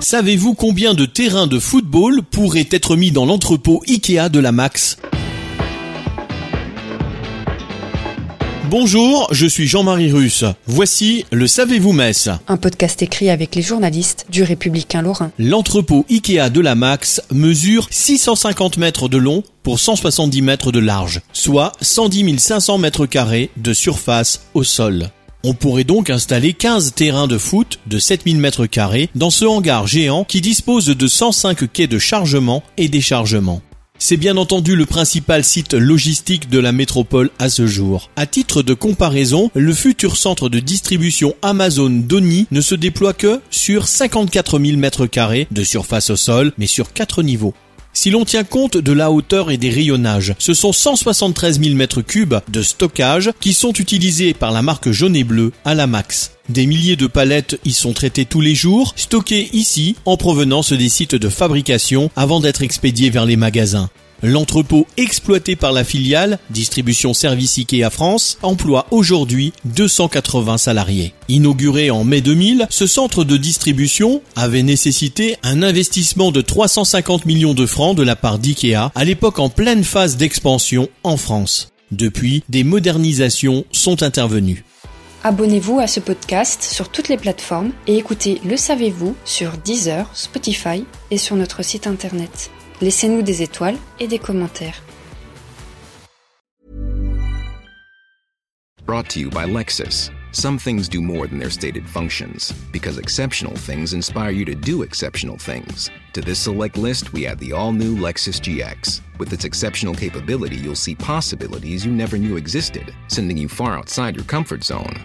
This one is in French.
Savez-vous combien de terrains de football pourraient être mis dans l'entrepôt IKEA de la Max? Bonjour, je suis Jean-Marie Russe. Voici le Savez-vous Metz Un podcast écrit avec les journalistes du Républicain Lorrain. L'entrepôt IKEA de la Max mesure 650 mètres de long pour 170 mètres de large, soit 110 500 mètres carrés de surface au sol. On pourrait donc installer 15 terrains de foot de 7000 mètres carrés dans ce hangar géant qui dispose de 105 quais de chargement et déchargement. C'est bien entendu le principal site logistique de la métropole à ce jour. À titre de comparaison, le futur centre de distribution Amazon Donny ne se déploie que sur 54 000 mètres carrés de surface au sol, mais sur 4 niveaux. Si l'on tient compte de la hauteur et des rayonnages, ce sont 173 000 mètres cubes de stockage qui sont utilisés par la marque jaune et bleu à la max. Des milliers de palettes y sont traitées tous les jours, stockées ici en provenance des sites de fabrication avant d'être expédiées vers les magasins. L'entrepôt exploité par la filiale Distribution Service IKEA France emploie aujourd'hui 280 salariés. Inauguré en mai 2000, ce centre de distribution avait nécessité un investissement de 350 millions de francs de la part d'IKEA à l'époque en pleine phase d'expansion en France. Depuis, des modernisations sont intervenues. Abonnez-vous à ce podcast sur toutes les plateformes et écoutez Le Savez-vous sur Deezer, Spotify et sur notre site internet. Laissez-nous des étoiles et des commentaires. Brought to you by Lexus. Some things do more than their stated functions, because exceptional things inspire you to do exceptional things. To this select list, we add the all new Lexus GX. With its exceptional capability, you'll see possibilities you never knew existed, sending you far outside your comfort zone.